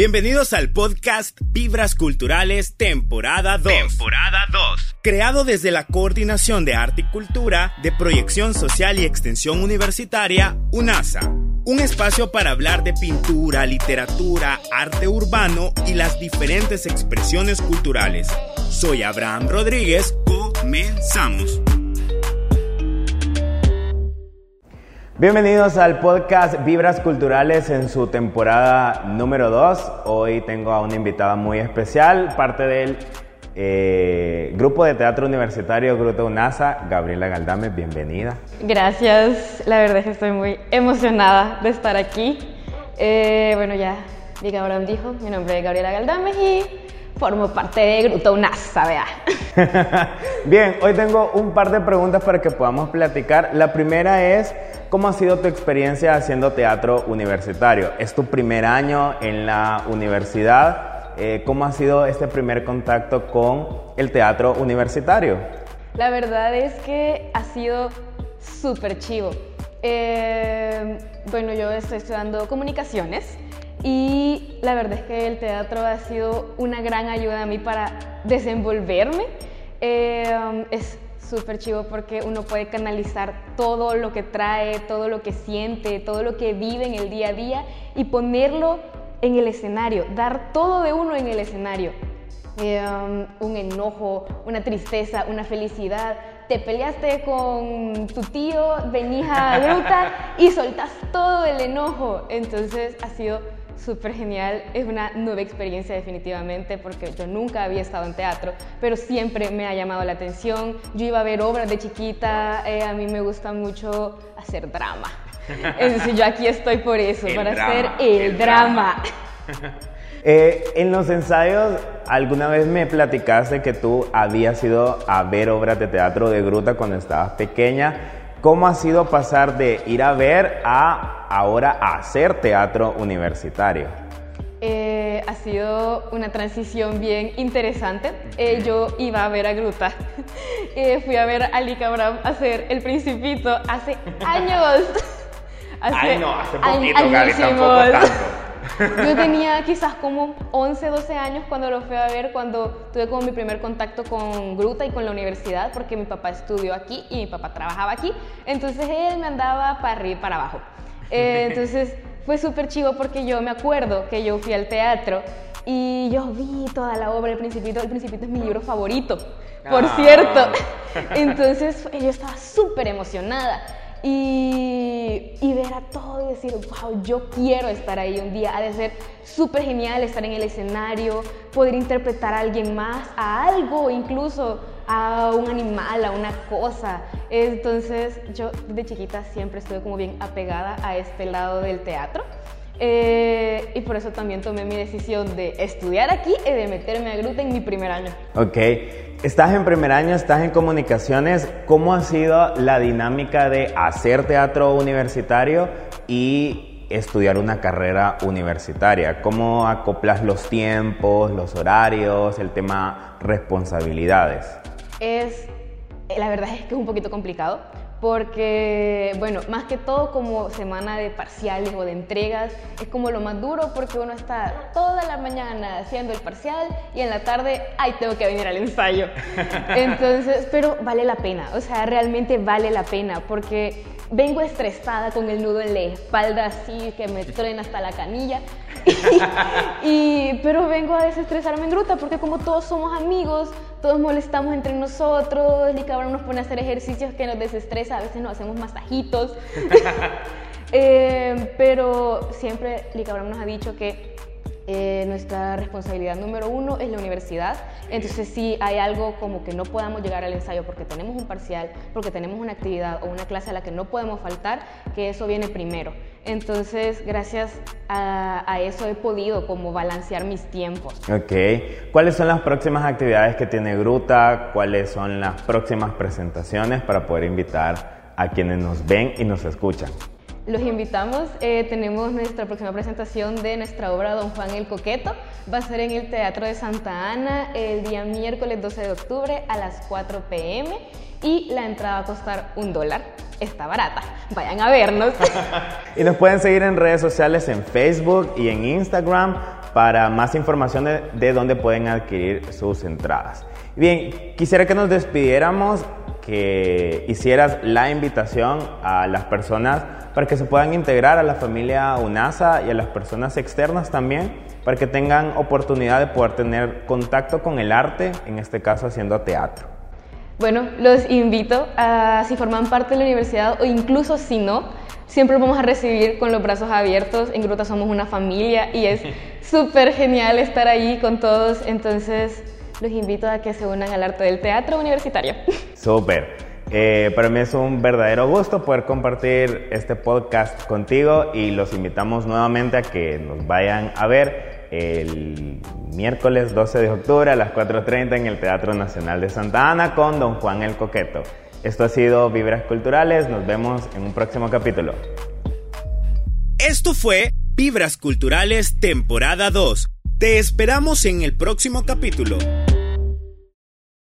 Bienvenidos al podcast Vibras Culturales temporada 2. Temporada 2. Creado desde la Coordinación de Arte y Cultura de Proyección Social y Extensión Universitaria, UNASA. Un espacio para hablar de pintura, literatura, arte urbano y las diferentes expresiones culturales. Soy Abraham Rodríguez. Comenzamos. Bienvenidos al podcast Vibras Culturales en su temporada número 2. Hoy tengo a una invitada muy especial, parte del eh, grupo de teatro universitario Grupo UNASA, Gabriela Galdame, bienvenida. Gracias, la verdad es que estoy muy emocionada de estar aquí. Eh, bueno, ya Diga Abraham dijo, mi nombre es Gabriela Galdame y formo parte de Grupo UNASA, vea. Bien, hoy tengo un par de preguntas para que podamos platicar. La primera es... ¿Cómo ha sido tu experiencia haciendo teatro universitario? ¿Es tu primer año en la universidad? Eh, ¿Cómo ha sido este primer contacto con el teatro universitario? La verdad es que ha sido súper chivo. Eh, bueno, yo estoy estudiando comunicaciones y la verdad es que el teatro ha sido una gran ayuda a mí para desenvolverme. Eh, es súper chivo porque uno puede canalizar todo lo que trae, todo lo que siente, todo lo que vive en el día a día y ponerlo en el escenario, dar todo de uno en el escenario. Um, un enojo, una tristeza, una felicidad. Te peleaste con tu tío, venís a Gruta y soltas todo el enojo. Entonces ha sido súper genial. Es una nueva experiencia definitivamente porque yo nunca había estado en teatro, pero siempre me ha llamado la atención. Yo iba a ver obras de chiquita, eh, a mí me gusta mucho hacer drama. Es decir, yo aquí estoy por eso, para hacer el, drama. Eh, en los ensayos, alguna vez me platicaste que tú habías ido a ver obras de teatro de Gruta cuando estabas pequeña. ¿Cómo ha sido pasar de ir a ver a ahora a hacer teatro universitario? Eh, ha sido una transición bien interesante. Eh, yo iba a ver a Gruta. Eh, fui a ver a Lika Abraham hacer El Principito hace años. hace Ay, no, hace poquito, Gaby, tampoco tanto. Yo tenía quizás como 11, 12 años cuando lo fui a ver, cuando tuve como mi primer contacto con Gruta y con la universidad, porque mi papá estudió aquí y mi papá trabajaba aquí. Entonces él me andaba para arriba y para abajo. Eh, entonces fue súper chivo porque yo me acuerdo que yo fui al teatro y yo vi toda la obra El Principito. El Principito es mi libro favorito, por ah. cierto. Entonces yo estaba súper emocionada. Y, ver a todo y decir, wow, yo quiero estar ahí un día. Ha de ser súper genial estar en el escenario, poder interpretar a alguien más, a algo, incluso a un animal, a una cosa. Entonces yo de chiquita siempre estuve como bien apegada a este lado del teatro. Eh, y por eso también tomé mi decisión de estudiar aquí y de meterme a Gruta en mi primer año. Ok, estás en primer año, estás en comunicaciones. ¿Cómo ha sido la dinámica de hacer teatro universitario y estudiar una carrera universitaria? ¿Cómo acoplas los tiempos, los horarios, el tema responsabilidades? Es, la verdad es que es un poquito complicado porque, bueno, más que todo como semana de parciales o de entregas, es como lo más duro porque uno está toda la mañana haciendo el parcial y en la tarde, ay, tengo que venir al ensayo. Entonces, pero vale la pena, o sea, realmente vale la pena porque vengo estresada con el nudo en la espalda así que me truena hasta la canilla. y, pero vengo a desestresarme en gruta porque como todos somos amigos, todos molestamos entre nosotros, y cabrón nos pone a hacer ejercicios que nos desestresa, a veces nos hacemos masajitos. eh, pero siempre Licabrón nos ha dicho que eh, nuestra responsabilidad número uno es la universidad. Entonces, si hay algo como que no podamos llegar al ensayo porque tenemos un parcial, porque tenemos una actividad o una clase a la que no podemos faltar, que eso viene primero. Entonces, gracias a, eso he podido como balancear mis tiempos. Ok. ¿Cuáles son las próximas actividades que tiene Gruta? ¿Cuáles son las próximas presentaciones para poder invitar a quienes nos ven y nos escuchan? Los invitamos, eh, tenemos nuestra próxima presentación de nuestra obra Don Juan el Coqueto. Va a ser en el Teatro de Santa Ana el día miércoles 12 de octubre a las 4 pm y la entrada va a costar un dólar. Está barata, vayan a vernos. y nos pueden seguir en redes sociales en Facebook y en Instagram para más información de, de dónde pueden adquirir sus entradas. Bien, quisiera que nos despidiéramos, que hicieras la invitación a las personas para que se puedan integrar a la familia UNASA y a las personas externas también, para que tengan oportunidad de poder tener contacto con el arte, en este caso haciendo teatro. Bueno, los invito a si forman parte de la universidad o incluso si no, siempre vamos a recibir con los brazos abiertos. En Gruta somos una familia y es súper genial estar ahí con todos. Entonces, los invito a que se unan al arte del teatro universitario. Súper. Eh, para mí es un verdadero gusto poder compartir este podcast contigo y los invitamos nuevamente a que nos vayan a ver el miércoles 12 de octubre a las 4.30 en el Teatro Nacional de Santa Ana con Don Juan el Coqueto. Esto ha sido Vibras Culturales, nos vemos en un próximo capítulo. Esto fue Vibras Culturales temporada 2. Te esperamos en el próximo capítulo.